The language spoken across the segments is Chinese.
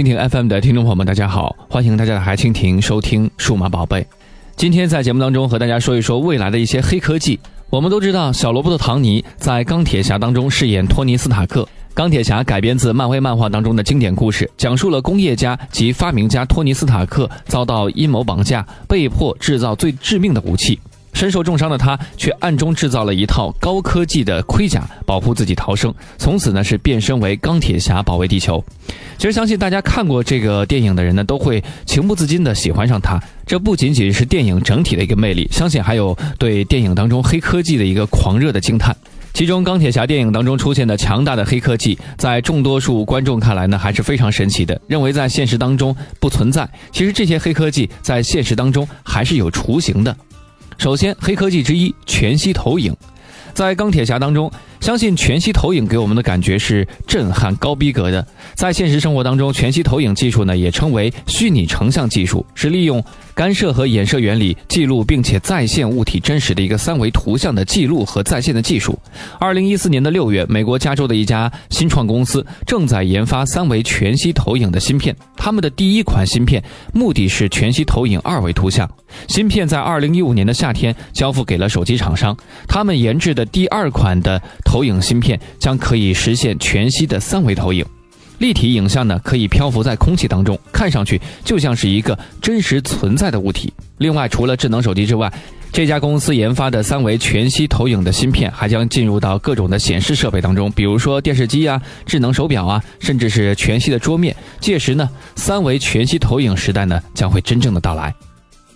蜻蜓 FM 的听众朋友们，大家好，欢迎大家打开蜻蜓收听《数码宝贝》。今天在节目当中和大家说一说未来的一些黑科技。我们都知道，小罗伯特·唐尼在《钢铁侠》当中饰演托尼·斯塔克。钢铁侠改编自漫威漫画当中的经典故事，讲述了工业家及发明家托尼·斯塔克遭到阴谋绑架，被迫制造最致命的武器。身受重伤的他，却暗中制造了一套高科技的盔甲，保护自己逃生。从此呢，是变身为钢铁侠，保卫地球。其实，相信大家看过这个电影的人呢，都会情不自禁的喜欢上他。这不仅仅是电影整体的一个魅力，相信还有对电影当中黑科技的一个狂热的惊叹。其中，钢铁侠电影当中出现的强大的黑科技，在众多数观众看来呢，还是非常神奇的，认为在现实当中不存在。其实，这些黑科技在现实当中还是有雏形的。首先，黑科技之一全息投影，在钢铁侠当中，相信全息投影给我们的感觉是震撼、高逼格的。在现实生活当中，全息投影技术呢，也称为虚拟成像技术，是利用。干涉和衍射原理记录并且再现物体真实的一个三维图像的记录和再现的技术。二零一四年的六月，美国加州的一家新创公司正在研发三维全息投影的芯片。他们的第一款芯片目的是全息投影二维图像。芯片在二零一五年的夏天交付给了手机厂商。他们研制的第二款的投影芯片将可以实现全息的三维投影。立体影像呢，可以漂浮在空气当中，看上去就像是一个真实存在的物体。另外，除了智能手机之外，这家公司研发的三维全息投影的芯片还将进入到各种的显示设备当中，比如说电视机啊、智能手表啊，甚至是全息的桌面。届时呢，三维全息投影时代呢将会真正的到来。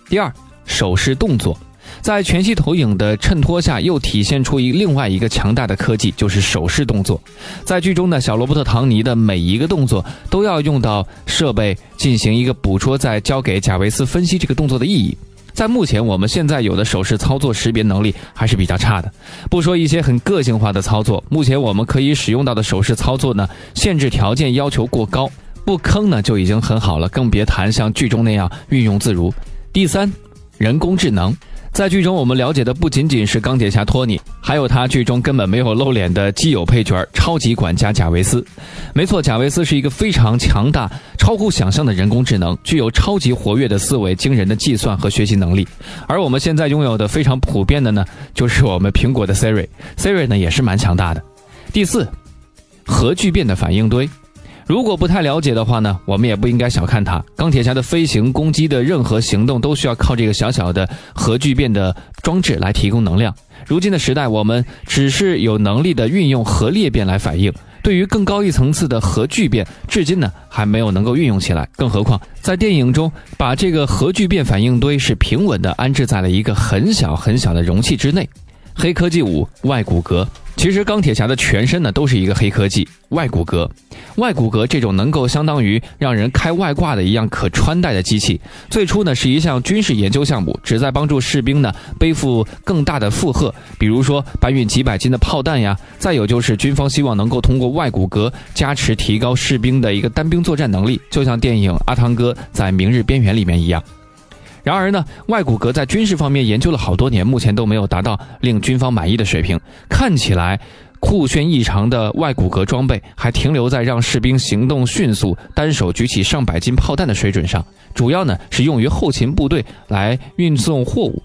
第二，手势动作。在全息投影的衬托下，又体现出一另外一个强大的科技，就是手势动作。在剧中呢，小罗伯特·唐尼的每一个动作都要用到设备进行一个捕捉，再交给贾维斯分析这个动作的意义。在目前我们现在有的手势操作识别能力还是比较差的，不说一些很个性化的操作，目前我们可以使用到的手势操作呢，限制条件要求过高，不坑呢就已经很好了，更别谈像剧中那样运用自如。第三，人工智能。在剧中，我们了解的不仅仅是钢铁侠托尼，还有他剧中根本没有露脸的基友配角超级管家贾维斯。没错，贾维斯是一个非常强大、超乎想象的人工智能，具有超级活跃的思维、惊人的计算和学习能力。而我们现在拥有的非常普遍的呢，就是我们苹果的 Siri。Siri 呢也是蛮强大的。第四，核聚变的反应堆。如果不太了解的话呢，我们也不应该小看它。钢铁侠的飞行、攻击的任何行动都需要靠这个小小的核聚变的装置来提供能量。如今的时代，我们只是有能力的运用核裂变来反应，对于更高一层次的核聚变，至今呢还没有能够运用起来。更何况在电影中，把这个核聚变反应堆是平稳的安置在了一个很小很小的容器之内。黑科技五：外骨骼。其实钢铁侠的全身呢都是一个黑科技外骨骼，外骨骼这种能够相当于让人开外挂的一样可穿戴的机器，最初呢是一项军事研究项目，旨在帮助士兵呢背负更大的负荷，比如说搬运几百斤的炮弹呀。再有就是军方希望能够通过外骨骼加持，提高士兵的一个单兵作战能力，就像电影阿汤哥在《明日边缘》里面一样。然而呢，外骨骼在军事方面研究了好多年，目前都没有达到令军方满意的水平。看起来酷炫异常的外骨骼装备，还停留在让士兵行动迅速、单手举起上百斤炮弹的水准上，主要呢是用于后勤部队来运送货物。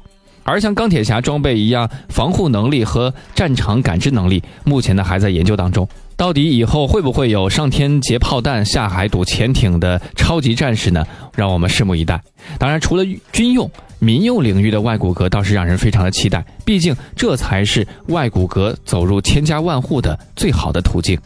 而像钢铁侠装备一样，防护能力和战场感知能力，目前呢还在研究当中。到底以后会不会有上天劫炮弹、下海堵潜艇的超级战士呢？让我们拭目以待。当然，除了军用、民用领域的外骨骼，倒是让人非常的期待。毕竟，这才是外骨骼走入千家万户的最好的途径。